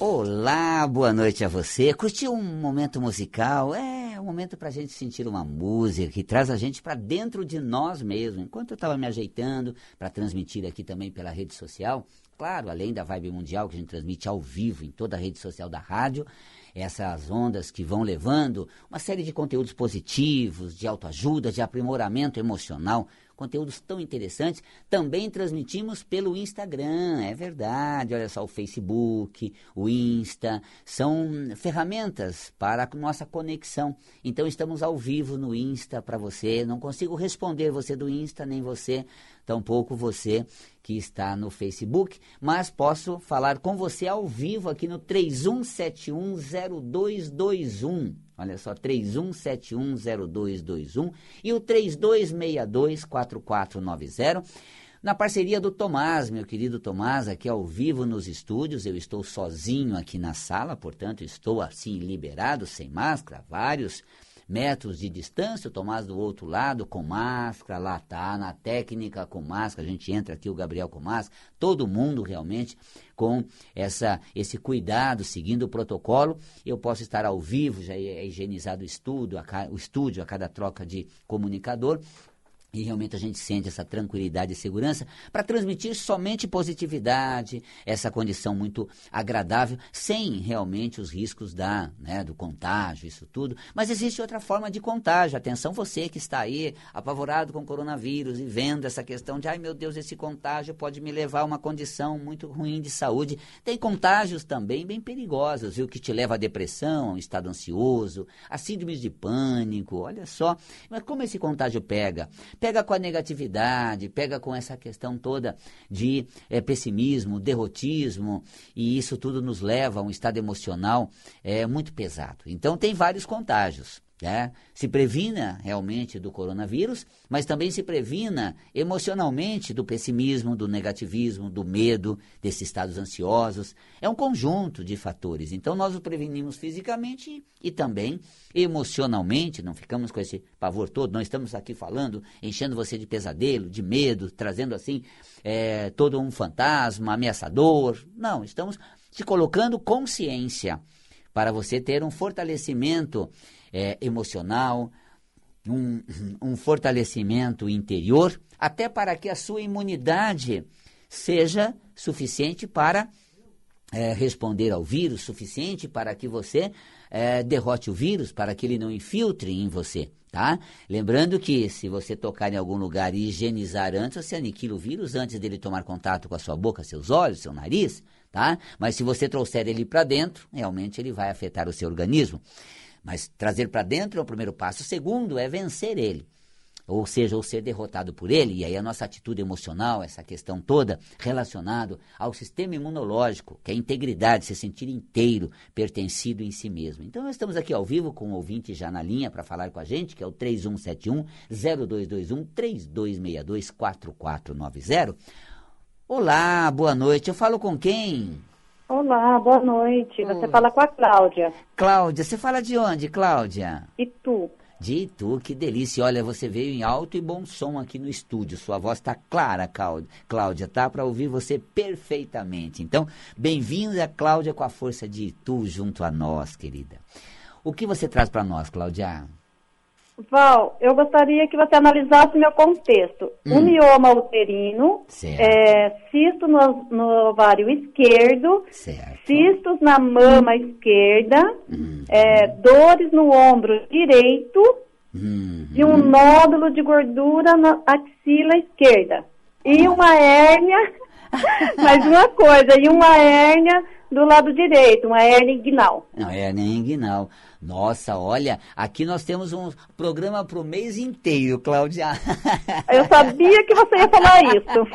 Olá, boa noite a você. Curtiu um momento musical? É um momento para a gente sentir uma música que traz a gente para dentro de nós mesmos. Enquanto eu estava me ajeitando para transmitir aqui também pela rede social, claro, além da Vibe Mundial que a gente transmite ao vivo em toda a rede social da rádio, essas ondas que vão levando uma série de conteúdos positivos, de autoajuda, de aprimoramento emocional conteúdos tão interessantes. Também transmitimos pelo Instagram, é verdade. Olha só, o Facebook, o Insta, são ferramentas para a nossa conexão. Então estamos ao vivo no Insta para você. Não consigo responder você do Insta, nem você, tampouco você que está no Facebook, mas posso falar com você ao vivo aqui no 31710221. Olha só, 31710221 e o 32624490. Na parceria do Tomás, meu querido Tomás, aqui ao vivo nos estúdios, eu estou sozinho aqui na sala, portanto estou assim liberado, sem máscara, vários metros de distância, o Tomás do outro lado com máscara, lá tá, na técnica com máscara, a gente entra aqui, o Gabriel com máscara, todo mundo realmente com essa, esse cuidado, seguindo o protocolo. Eu posso estar ao vivo, já é higienizado o, estúdio, a, o estúdio a cada troca de comunicador. E realmente a gente sente essa tranquilidade e segurança para transmitir somente positividade, essa condição muito agradável, sem realmente os riscos da, né, do contágio, isso tudo. Mas existe outra forma de contágio. Atenção, você que está aí apavorado com o coronavírus e vendo essa questão de, ai meu Deus, esse contágio pode me levar a uma condição muito ruim de saúde. Tem contágios também bem perigosos, viu, que te leva à depressão, a um estado ansioso, a síndromes de pânico. Olha só. Mas como esse contágio pega? Pega com a negatividade, pega com essa questão toda de é, pessimismo, derrotismo, e isso tudo nos leva a um estado emocional é, muito pesado. Então, tem vários contágios. Né? Se previna realmente do coronavírus, mas também se previna emocionalmente do pessimismo, do negativismo, do medo, desses estados ansiosos. É um conjunto de fatores. Então, nós o prevenimos fisicamente e também emocionalmente. Não ficamos com esse pavor todo. Não estamos aqui falando, enchendo você de pesadelo, de medo, trazendo assim é, todo um fantasma ameaçador. Não, estamos te colocando consciência para você ter um fortalecimento é, emocional, um, um fortalecimento interior, até para que a sua imunidade seja suficiente para é, responder ao vírus, suficiente para que você é, derrote o vírus, para que ele não infiltre em você. Tá? Lembrando que se você tocar em algum lugar e higienizar antes, você aniquila o vírus antes dele tomar contato com a sua boca, seus olhos, seu nariz, tá? Mas se você trouxer ele para dentro, realmente ele vai afetar o seu organismo. Mas trazer para dentro é o primeiro passo. O segundo é vencer ele. Ou seja, ou ser derrotado por ele, e aí a nossa atitude emocional, essa questão toda relacionado ao sistema imunológico, que é a integridade, se sentir inteiro, pertencido em si mesmo. Então nós estamos aqui ao vivo com o um ouvinte já na linha para falar com a gente, que é o 3171 0221 3262 4490. Olá, boa noite. Eu falo com quem? Olá, boa noite. Você Oi. fala com a Cláudia. Cláudia, você fala de onde, Cláudia? Itu. De Itu, que delícia. Olha, você veio em alto e bom som aqui no estúdio. Sua voz está clara, Cláudia, tá? Para ouvir você perfeitamente. Então, bem-vinda, Cláudia, com a força de Itu junto a nós, querida. O que você traz para nós, Cláudia? Val, eu gostaria que você analisasse meu contexto. Hum. Um mioma uterino, é, cisto no, no, ovário esquerdo, certo. cistos na mama hum. esquerda, hum. É, dores no ombro direito hum. e um nódulo de gordura na axila esquerda. E uma hérnia, mais uma coisa, e uma hérnia do lado direito, uma hérnia inguinal. Não, hérnia inguinal. Nossa, olha, aqui nós temos um programa para o mês inteiro, Cláudia. Eu sabia que você ia falar isso.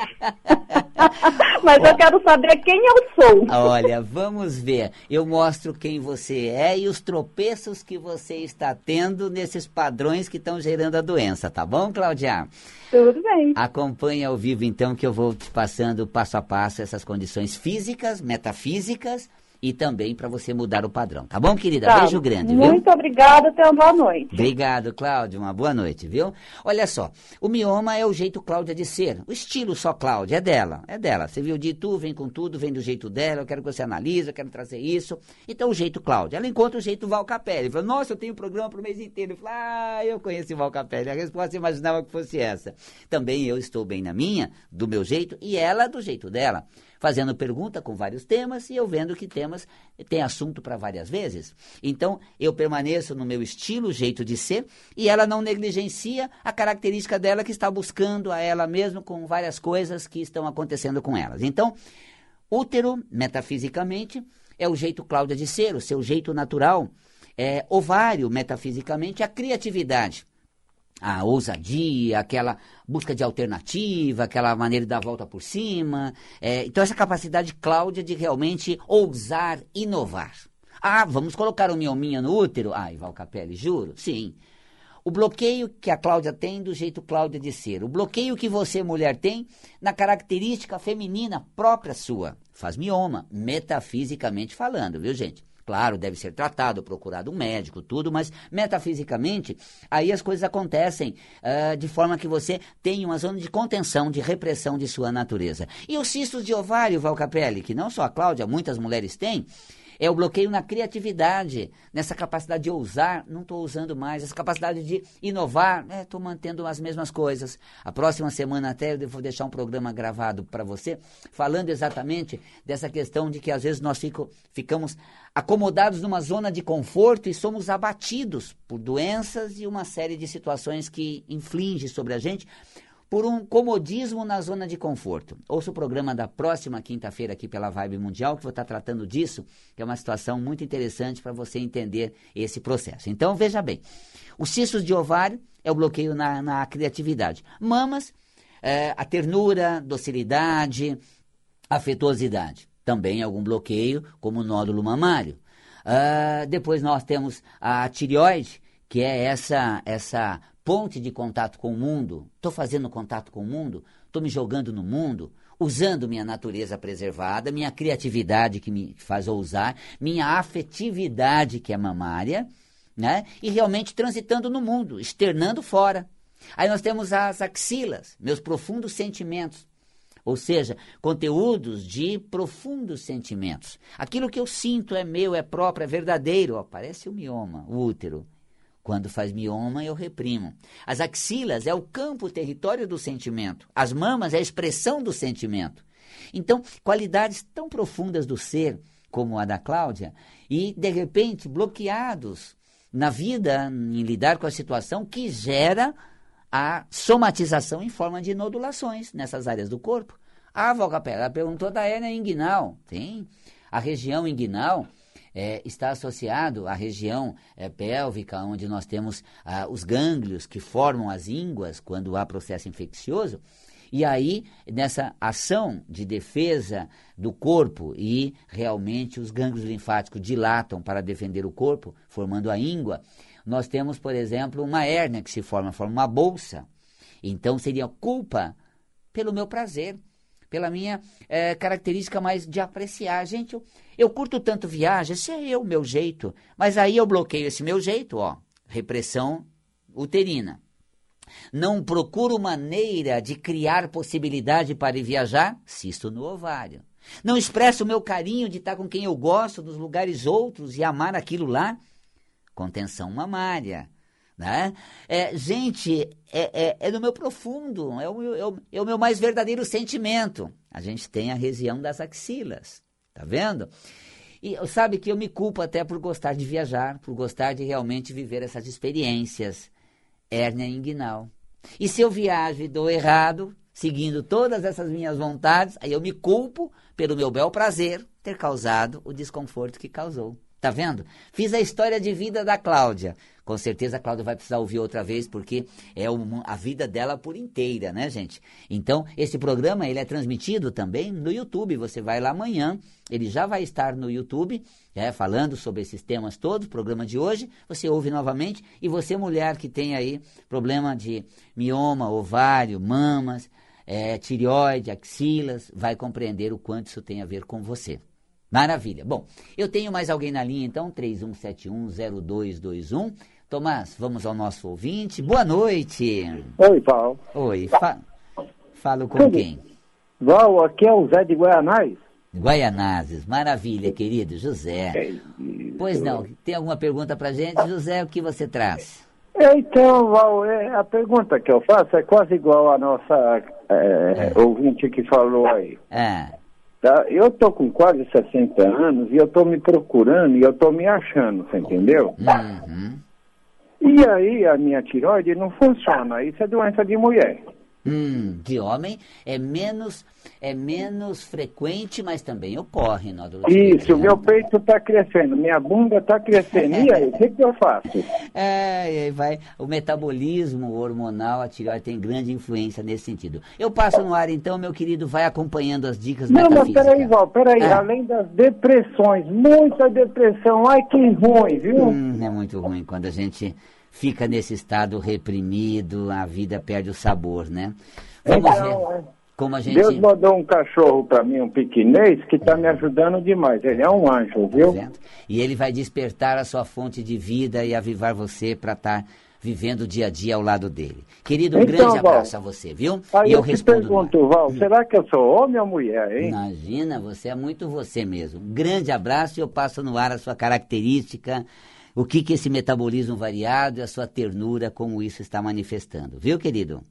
Mas eu quero saber quem eu sou. Olha, vamos ver. Eu mostro quem você é e os tropeços que você está tendo nesses padrões que estão gerando a doença, tá bom, Cláudia? Tudo bem. Acompanhe ao vivo, então, que eu vou te passando passo a passo essas condições físicas, metafísicas e também para você mudar o padrão. Tá bom, querida? Tá. Beijo grande, viu? Muito obrigada, tenha uma boa noite. Obrigado, Cláudia. Uma boa noite, viu? Olha só, o mioma é o jeito Cláudia de ser. O estilo só Cláudia é dela, é dela. Você viu de tu, vem com tudo, vem do jeito dela, eu quero que você analise, eu quero trazer isso. Então, o jeito Cláudia. Ela encontra o jeito Val Capelli. Fala, nossa, eu tenho um programa pro mês inteiro. Eu falo, ah, eu conheço o Val Capelli. A resposta imaginava que fosse essa. Também eu estou bem na minha, do meu jeito, e ela do jeito dela fazendo pergunta com vários temas e eu vendo que temas têm assunto para várias vezes. Então, eu permaneço no meu estilo, jeito de ser, e ela não negligencia a característica dela que está buscando a ela mesma com várias coisas que estão acontecendo com elas. Então, útero, metafisicamente, é o jeito Cláudia de ser, o seu jeito natural. É, ovário, metafisicamente, a criatividade a ousadia, aquela busca de alternativa, aquela maneira de dar a volta por cima. É, então, essa capacidade, Cláudia, de realmente ousar inovar. Ah, vamos colocar o miominha no útero? Ah, Ival Capelli, juro? Sim. O bloqueio que a Cláudia tem do jeito Cláudia de ser. O bloqueio que você, mulher, tem na característica feminina própria sua. Faz mioma, metafisicamente falando, viu, gente? Claro, deve ser tratado, procurado um médico, tudo, mas metafisicamente, aí as coisas acontecem uh, de forma que você tem uma zona de contenção, de repressão de sua natureza. E os cistos de ovário, Valcapelli, que não só a Cláudia, muitas mulheres têm, é o bloqueio na criatividade, nessa capacidade de ousar, não estou usando mais, essa capacidade de inovar, estou é, mantendo as mesmas coisas. A próxima semana até eu vou deixar um programa gravado para você, falando exatamente dessa questão de que às vezes nós fico, ficamos acomodados numa zona de conforto e somos abatidos por doenças e uma série de situações que infligem sobre a gente por um comodismo na zona de conforto. Ouça o programa da próxima quinta-feira aqui pela Vibe Mundial, que vou estar tratando disso, que é uma situação muito interessante para você entender esse processo. Então, veja bem, os cistos de ovário é o bloqueio na, na criatividade. Mamas, é, a ternura, docilidade, afetuosidade. Também algum bloqueio, como o nódulo mamário. Uh, depois nós temos a tireoide, que é essa, essa ponte de contato com o mundo, estou fazendo contato com o mundo, estou me jogando no mundo, usando minha natureza preservada, minha criatividade que me faz ousar, minha afetividade que é mamária, né? E realmente transitando no mundo, externando fora. Aí nós temos as axilas, meus profundos sentimentos. Ou seja, conteúdos de profundos sentimentos. Aquilo que eu sinto é meu, é próprio, é verdadeiro. Ó, parece o mioma, o útero. Quando faz mioma, eu reprimo. As axilas é o campo, o território do sentimento. As mamas é a expressão do sentimento. Então, qualidades tão profundas do ser, como a da Cláudia, e, de repente, bloqueados na vida, em lidar com a situação que gera a somatização em forma de nodulações nessas áreas do corpo. Ah, Valcapé, ela perguntou da hérnia inguinal. Tem. A região inguinal é, está associado à região é, pélvica, onde nós temos ah, os gânglios que formam as ínguas quando há processo infeccioso. E aí, nessa ação de defesa do corpo, e realmente os gânglios linfáticos dilatam para defender o corpo, formando a íngua, nós temos, por exemplo, uma hérnia que se forma, forma uma bolsa. Então, seria culpa pelo meu prazer pela minha é, característica mais de apreciar. Gente, eu, eu curto tanto viagem, esse é eu, meu jeito. Mas aí eu bloqueio esse meu jeito, ó, repressão uterina. Não procuro maneira de criar possibilidade para ir viajar, cisto no ovário. Não expresso o meu carinho de estar com quem eu gosto, dos lugares outros e amar aquilo lá, contenção mamária. Né? É, gente, é, é, é no meu profundo, é o, é, o, é o meu mais verdadeiro sentimento. A gente tem a região das axilas, tá vendo? E sabe que eu me culpo até por gostar de viajar, por gostar de realmente viver essas experiências. Hérnia inguinal. E se eu viajo e dou errado, seguindo todas essas minhas vontades, aí eu me culpo pelo meu bel prazer ter causado o desconforto que causou. Tá vendo? Fiz a história de vida da Cláudia. Com certeza a Cláudia vai precisar ouvir outra vez, porque é uma, a vida dela por inteira, né, gente? Então, esse programa, ele é transmitido também no YouTube. Você vai lá amanhã, ele já vai estar no YouTube, é, falando sobre esses temas todos, programa de hoje. Você ouve novamente. E você, mulher que tem aí problema de mioma, ovário, mamas, é, tireoide, axilas, vai compreender o quanto isso tem a ver com você. Maravilha. Bom, eu tenho mais alguém na linha, então, 31710221. Tomás, vamos ao nosso ouvinte. Boa noite. Oi, Paulo. Oi, fa falo com quem? Val, aqui é o Zé de Guianais. Guaianazes, maravilha, querido José. Pois não, tem alguma pergunta para gente, José? O que você traz? Então, Val, é, a pergunta que eu faço é quase igual a nossa é, é. ouvinte que falou aí. É. Tá? Eu tô com quase 60 anos e eu tô me procurando e eu tô me achando, você entendeu? Uhum. E aí a minha tiroide não funciona, isso é doença de mulher. Hum, de homem é menos é menos frequente, mas também ocorre na adolescência. Isso, meu peito está crescendo, minha bunda está crescendo. E aí, o que, que, eu faço? É, vai, o metabolismo hormonal, a tireoide tem grande influência nesse sentido. Eu passo no ar, então, meu querido, vai acompanhando as dicas Não. Não, mas peraí, Val, peraí, ah. além das depressões, muita depressão, ai que ruim, viu? Hum, é muito ruim quando a gente fica nesse estado reprimido, a vida perde o sabor, né? Vamos então, ver é. como a gente... Deus mandou um cachorro para mim, um piquinês, que está me ajudando demais. Ele é um anjo, viu? Tá e ele vai despertar a sua fonte de vida e avivar você para estar... Tá vivendo o dia a dia ao lado dele. Querido, um então, grande abraço Val, a você, viu? Aí e eu, eu respondo. pergunto, Val, hum. será que eu sou homem ou mulher, hein? Imagina, você é muito você mesmo. Um grande abraço e eu passo no ar a sua característica o que, que esse metabolismo variado e a sua ternura, como isso está manifestando. Viu, querido?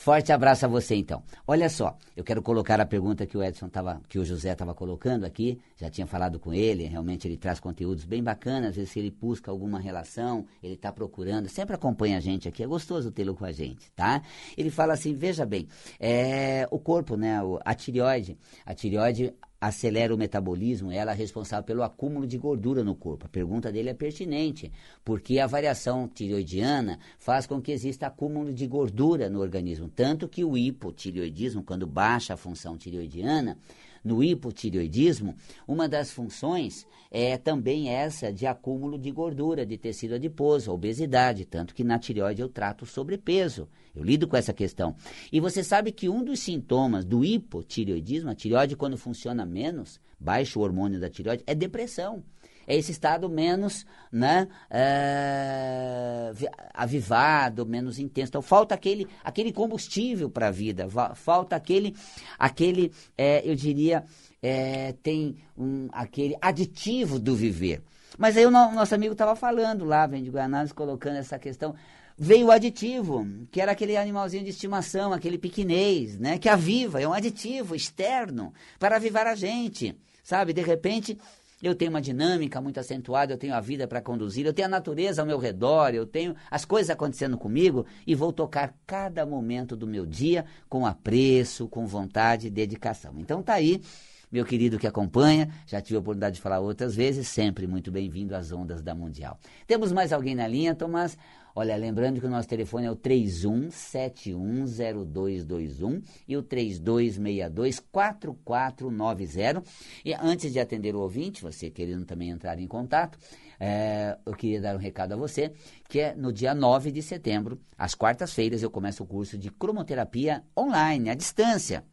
Forte abraço a você então. Olha só, eu quero colocar a pergunta que o Edson tava, que o José estava colocando aqui. Já tinha falado com ele, realmente ele traz conteúdos bem bacanas. Às vezes ele busca alguma relação, ele está procurando, sempre acompanha a gente aqui. É gostoso tê-lo com a gente, tá? Ele fala assim, veja bem, é, o corpo, né, a tireoide, a tireoide acelera o metabolismo, ela é responsável pelo acúmulo de gordura no corpo. A pergunta dele é pertinente, porque a variação tireoidiana faz com que exista acúmulo de gordura no organismo, tanto que o hipotireoidismo, quando baixa a função tireoidiana, no hipotireoidismo, uma das funções é também essa de acúmulo de gordura, de tecido adiposo, obesidade, tanto que na tireoide eu trato sobrepeso. Eu lido com essa questão. E você sabe que um dos sintomas do hipotireoidismo, a tireoide quando funciona menos, baixo o hormônio da tireoide, é depressão é esse estado menos né, é, avivado, menos intenso. Então falta aquele, aquele combustível para a vida, falta aquele, aquele é, eu diria, é, tem um, aquele aditivo do viver. Mas aí o no, nosso amigo estava falando lá, vem de Guanás, colocando essa questão veio o aditivo, que era aquele animalzinho de estimação, aquele piquinês, né, que aviva, é um aditivo externo para avivar a gente, sabe? De repente, eu tenho uma dinâmica muito acentuada, eu tenho a vida para conduzir, eu tenho a natureza ao meu redor, eu tenho as coisas acontecendo comigo e vou tocar cada momento do meu dia com apreço, com vontade e dedicação. Então tá aí, meu querido que acompanha, já tive a oportunidade de falar outras vezes, sempre muito bem-vindo às ondas da Mundial. Temos mais alguém na linha, Tomás? Olha, lembrando que o nosso telefone é o 31710221 e o 32624490. E antes de atender o ouvinte, você querendo também entrar em contato, é, eu queria dar um recado a você, que é no dia 9 de setembro, às quartas-feiras, eu começo o curso de cromoterapia online, à distância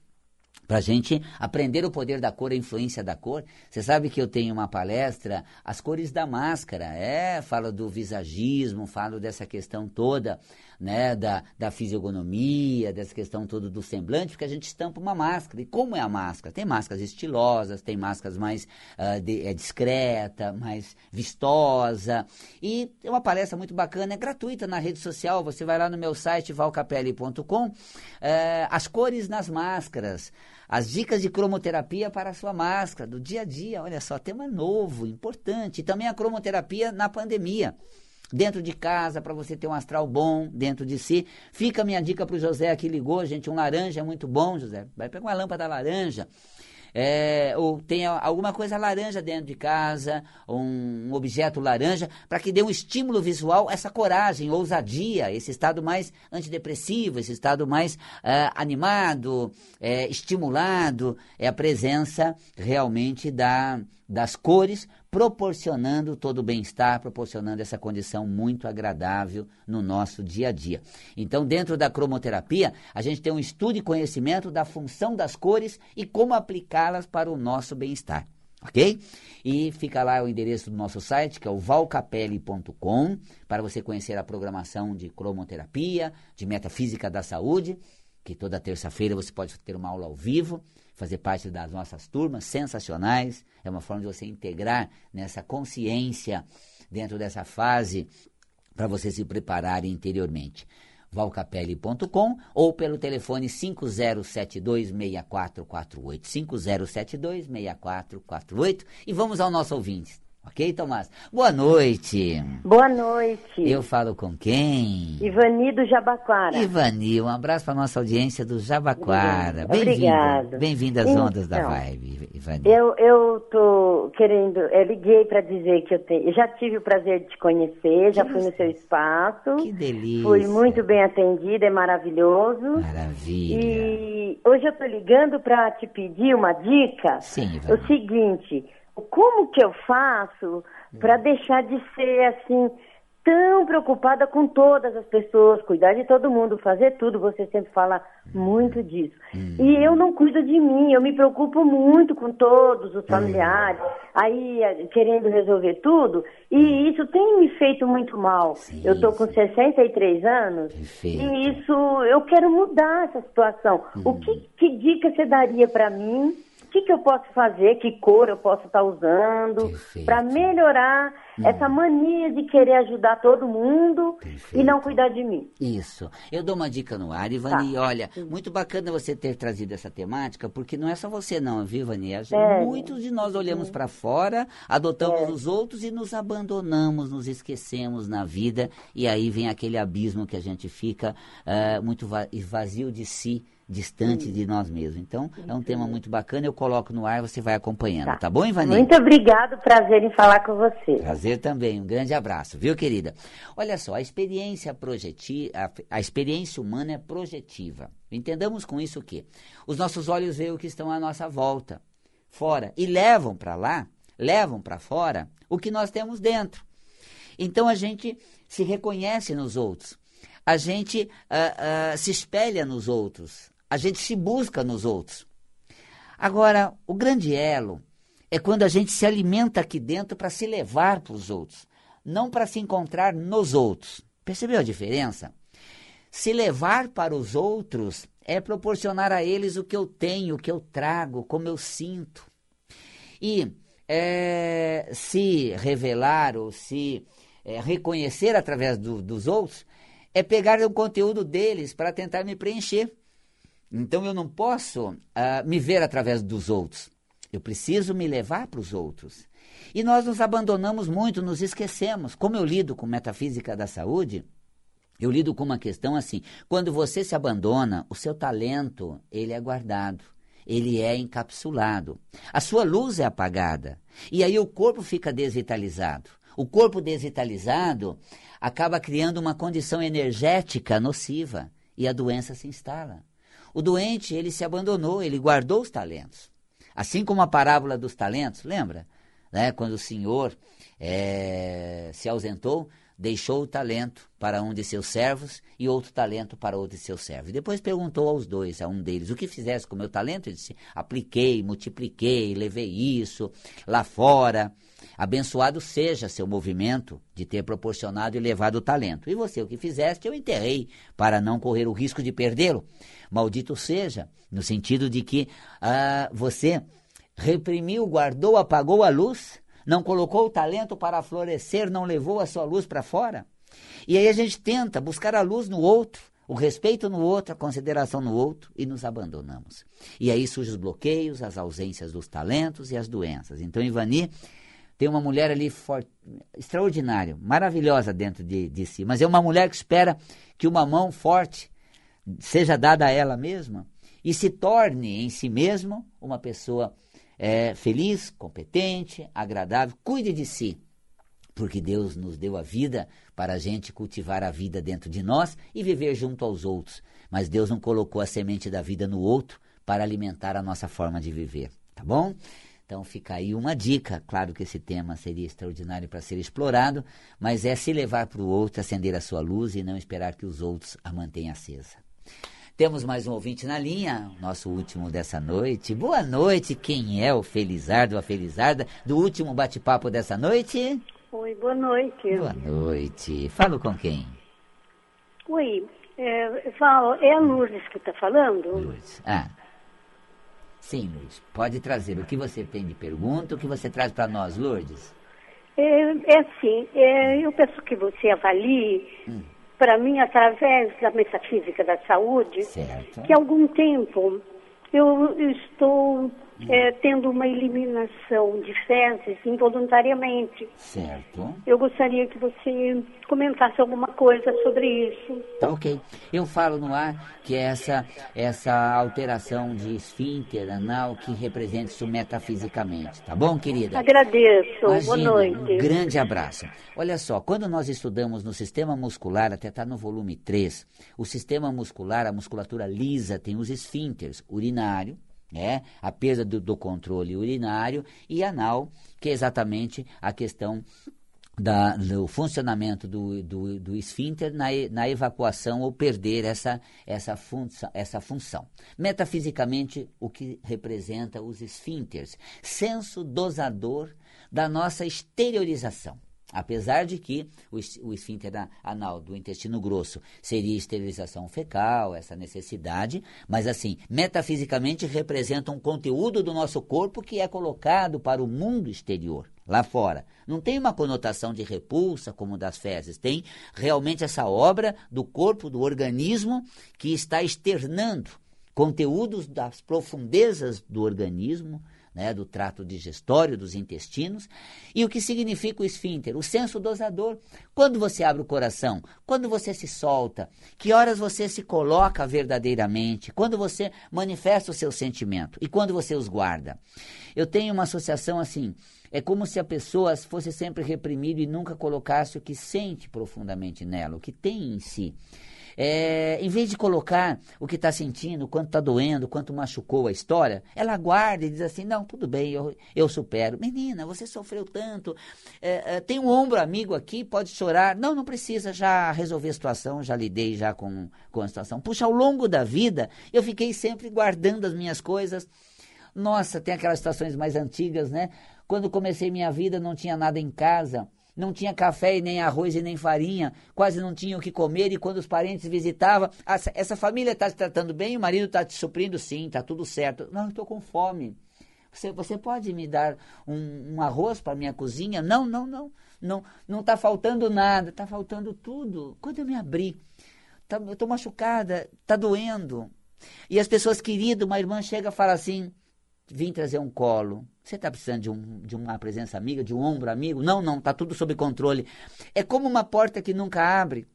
para a gente aprender o poder da cor, a influência da cor. Você sabe que eu tenho uma palestra, As Cores da Máscara, é, falo do visagismo, falo dessa questão toda, né, da, da fisionomia, dessa questão toda do semblante, porque a gente estampa uma máscara. E como é a máscara? Tem máscaras estilosas, tem máscaras mais uh, de, é, discreta, mais vistosa. E é uma palestra muito bacana, é gratuita na rede social, você vai lá no meu site valcapelli.com, uh, é, As Cores nas Máscaras as dicas de cromoterapia para a sua máscara, do dia a dia. Olha só, tema novo, importante. E também a cromoterapia na pandemia. Dentro de casa, para você ter um astral bom dentro de si. Fica a minha dica para o José que ligou, gente. Um laranja é muito bom, José. Vai pegar uma lâmpada laranja é, ou tenha alguma coisa laranja dentro de casa, um, objeto laranja, para que dê um estímulo visual, essa coragem, ousadia, esse estado mais antidepressivo, esse estado mais é, animado, é, estimulado, é a presença realmente da, das cores, proporcionando todo o bem-estar, proporcionando essa condição muito agradável no nosso dia a dia. Então, dentro da cromoterapia, a gente tem um estudo e conhecimento da função das cores e como aplicá-las para o nosso bem-estar. ok? E fica lá o endereço do nosso site, que é o valcapelli.com, para você conhecer a programação de cromoterapia, de metafísica da saúde, que toda terça-feira você pode ter uma aula ao vivo, fazer parte das nossas turmas sensacionais. É uma forma de você integrar nessa consciência dentro dessa fase para você se preparar interiormente valcapelli.com ou pelo telefone 50726448, 50726448 e vamos ao nosso ouvinte. Ok, Tomás? Boa noite. Boa noite. Eu falo com quem? Ivani do Jabaquara. Ivani, um abraço para nossa audiência do Jabaquara. Bem-vinda. Bem-vinda às então, ondas da Vibe, Ivani. Eu, eu tô querendo, eu liguei para dizer que eu, tenho, eu já tive o prazer de te conhecer, já fui no seu espaço. Que delícia. Fui muito bem atendida, é maravilhoso. Maravilha. E hoje eu tô ligando para te pedir uma dica. Sim, Ivani. O seguinte, como que eu faço para deixar de ser assim tão preocupada com todas as pessoas, cuidar de todo mundo, fazer tudo, você sempre fala muito disso. Hum. E eu não cuido de mim, eu me preocupo muito com todos os familiares, hum. aí eh, querendo resolver tudo, e isso tem me feito muito mal. Sim, eu tô com 63 anos, Perfeito. e isso, eu quero mudar essa situação. Hum. O que, que dica você daria para mim? Que, que eu posso fazer, que cor eu posso estar usando, para melhorar hum. essa mania de querer ajudar todo mundo Perfeito. e não cuidar de mim. Isso. Eu dou uma dica no ar, Ivani. Tá. Olha, muito bacana você ter trazido essa temática, porque não é só você não, viu, Ivani? É. Muitos de nós olhamos para fora, adotamos é. os outros e nos abandonamos, nos esquecemos na vida, e aí vem aquele abismo que a gente fica uh, muito vazio de si distante de nós mesmos. Então, é um tema muito bacana, eu coloco no ar, você vai acompanhando, tá, tá bom, Ivani? Muito obrigado, prazer em falar com você. Prazer também, um grande abraço, viu, querida? Olha só, a experiência projetiva, a, a experiência humana é projetiva. Entendamos com isso o quê? Os nossos olhos veem o que estão à nossa volta, fora, e levam para lá, levam para fora o que nós temos dentro. Então a gente se reconhece nos outros, a gente uh, uh, se espelha nos outros, a gente se busca nos outros. Agora, o grande elo é quando a gente se alimenta aqui dentro para se levar para os outros, não para se encontrar nos outros. Percebeu a diferença? Se levar para os outros é proporcionar a eles o que eu tenho, o que eu trago, como eu sinto. E é, se revelar ou se é, reconhecer através do, dos outros é pegar o conteúdo deles para tentar me preencher. Então eu não posso uh, me ver através dos outros. Eu preciso me levar para os outros. E nós nos abandonamos muito, nos esquecemos. Como eu lido com metafísica da saúde, eu lido com uma questão assim: quando você se abandona, o seu talento ele é guardado, ele é encapsulado, a sua luz é apagada e aí o corpo fica desvitalizado. O corpo desvitalizado acaba criando uma condição energética nociva e a doença se instala. O doente, ele se abandonou, ele guardou os talentos. Assim como a parábola dos talentos, lembra? Né? Quando o Senhor é, se ausentou, deixou o talento para um de seus servos e outro talento para outro de seus servos. Depois perguntou aos dois, a um deles, o que fizesse com o meu talento? Ele disse, apliquei, multipliquei, levei isso lá fora. Abençoado seja seu movimento de ter proporcionado e levado o talento. E você, o que fizeste, eu enterrei, para não correr o risco de perdê-lo. Maldito seja, no sentido de que ah, você reprimiu, guardou, apagou a luz, não colocou o talento para florescer, não levou a sua luz para fora. E aí a gente tenta buscar a luz no outro, o respeito no outro, a consideração no outro e nos abandonamos. E aí surgem os bloqueios, as ausências dos talentos e as doenças. Então, Ivani tem uma mulher ali for, extraordinária, maravilhosa dentro de, de si, mas é uma mulher que espera que uma mão forte seja dada a ela mesma e se torne em si mesma uma pessoa é, feliz, competente, agradável, cuide de si, porque Deus nos deu a vida para a gente cultivar a vida dentro de nós e viver junto aos outros. Mas Deus não colocou a semente da vida no outro para alimentar a nossa forma de viver, tá bom? Então fica aí uma dica. Claro que esse tema seria extraordinário para ser explorado, mas é se levar para o outro, acender a sua luz e não esperar que os outros a mantenham acesa. Temos mais um ouvinte na linha, nosso último dessa noite. Boa noite, quem é o Felizardo, a Felizarda, do último bate-papo dessa noite? Oi, boa noite. Boa noite. Falo com quem? Oi, é, Val, é a Lourdes que está falando? Lourdes, ah. Sim, Lourdes, pode trazer. O que você tem de pergunta, o que você traz para nós, Lourdes? É, é assim, é, eu peço que você avalie, hum. para mim, através da metafísica da saúde, certo. que há algum tempo eu estou é, tendo uma eliminação de fezes involuntariamente. Certo. Eu gostaria que você comentasse alguma coisa sobre isso. Tá ok. Eu falo no ar que é essa, essa alteração de esfíncter anal que representa isso metafisicamente. Tá bom, querida? Agradeço. Imagina, Boa noite. Um grande abraço. Olha só, quando nós estudamos no sistema muscular, até está no volume 3, o sistema muscular, a musculatura lisa, tem os esfíncteres urinário, né? a perda do, do controle urinário e anal, que é exatamente a questão da, do funcionamento do, do, do esfíncter na, na evacuação ou perder essa, essa, função, essa função. Metafisicamente, o que representa os esfíncteres? Senso dosador da nossa exteriorização. Apesar de que o, o esfíncter anal do intestino grosso seria esterilização fecal, essa necessidade, mas assim, metafisicamente representa um conteúdo do nosso corpo que é colocado para o mundo exterior, lá fora. Não tem uma conotação de repulsa como das fezes, tem realmente essa obra do corpo, do organismo que está externando conteúdos das profundezas do organismo né, do trato digestório, dos intestinos. E o que significa o esfíncter? O senso dosador. Quando você abre o coração, quando você se solta, que horas você se coloca verdadeiramente, quando você manifesta o seu sentimento e quando você os guarda. Eu tenho uma associação assim. É como se a pessoa fosse sempre reprimida e nunca colocasse o que sente profundamente nela, o que tem em si. É, em vez de colocar o que está sentindo, quanto está doendo, quanto machucou a história, ela guarda e diz assim: não, tudo bem, eu, eu supero. Menina, você sofreu tanto, é, é, tem um ombro amigo aqui, pode chorar. Não, não precisa, já resolver a situação, já lidei já com, com a situação. Puxa, ao longo da vida, eu fiquei sempre guardando as minhas coisas. Nossa, tem aquelas situações mais antigas, né? Quando comecei minha vida, não tinha nada em casa não tinha café e nem arroz e nem farinha, quase não tinha o que comer e quando os parentes visitavam, essa, essa família está te tratando bem, o marido está te suprindo, sim, está tudo certo. Não, estou com fome. Você, você pode me dar um, um arroz para minha cozinha? Não, não, não, não, não está faltando nada, está faltando tudo. Quando eu me abri, tá, eu estou machucada, está doendo. E as pessoas queridas, uma irmã chega e fala assim, vim trazer um colo. Você está precisando de, um, de uma presença amiga, de um ombro amigo? Não, não, está tudo sob controle. É como uma porta que nunca abre.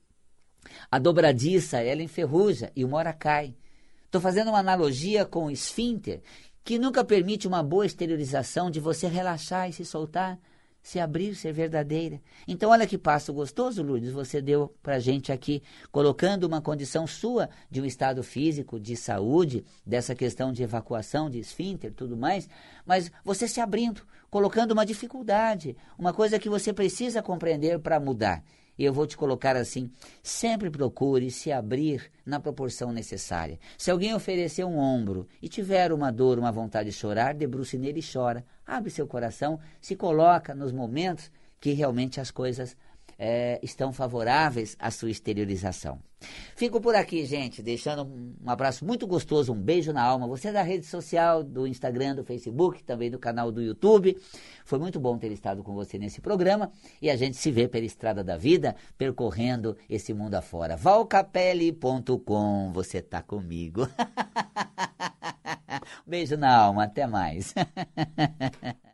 A dobradiça, ela enferruja e uma hora cai. Estou fazendo uma analogia com o esfíncter, que nunca permite uma boa exteriorização de você relaxar e se soltar se abrir, ser verdadeira. Então, olha que passo gostoso, Lourdes, você deu para gente aqui, colocando uma condição sua de um estado físico, de saúde, dessa questão de evacuação, de esfíncter, tudo mais, mas você se abrindo, colocando uma dificuldade, uma coisa que você precisa compreender para mudar. E eu vou te colocar assim: sempre procure se abrir na proporção necessária. Se alguém oferecer um ombro e tiver uma dor, uma vontade de chorar, debruce nele e chora. Abre seu coração, se coloca nos momentos que realmente as coisas é, estão favoráveis à sua exteriorização. Fico por aqui, gente, deixando um abraço muito gostoso, um beijo na alma. Você é da rede social, do Instagram, do Facebook, também do canal do YouTube. Foi muito bom ter estado com você nesse programa e a gente se vê pela estrada da vida, percorrendo esse mundo afora. Valcapelli.com, você tá comigo. beijo na alma, até mais.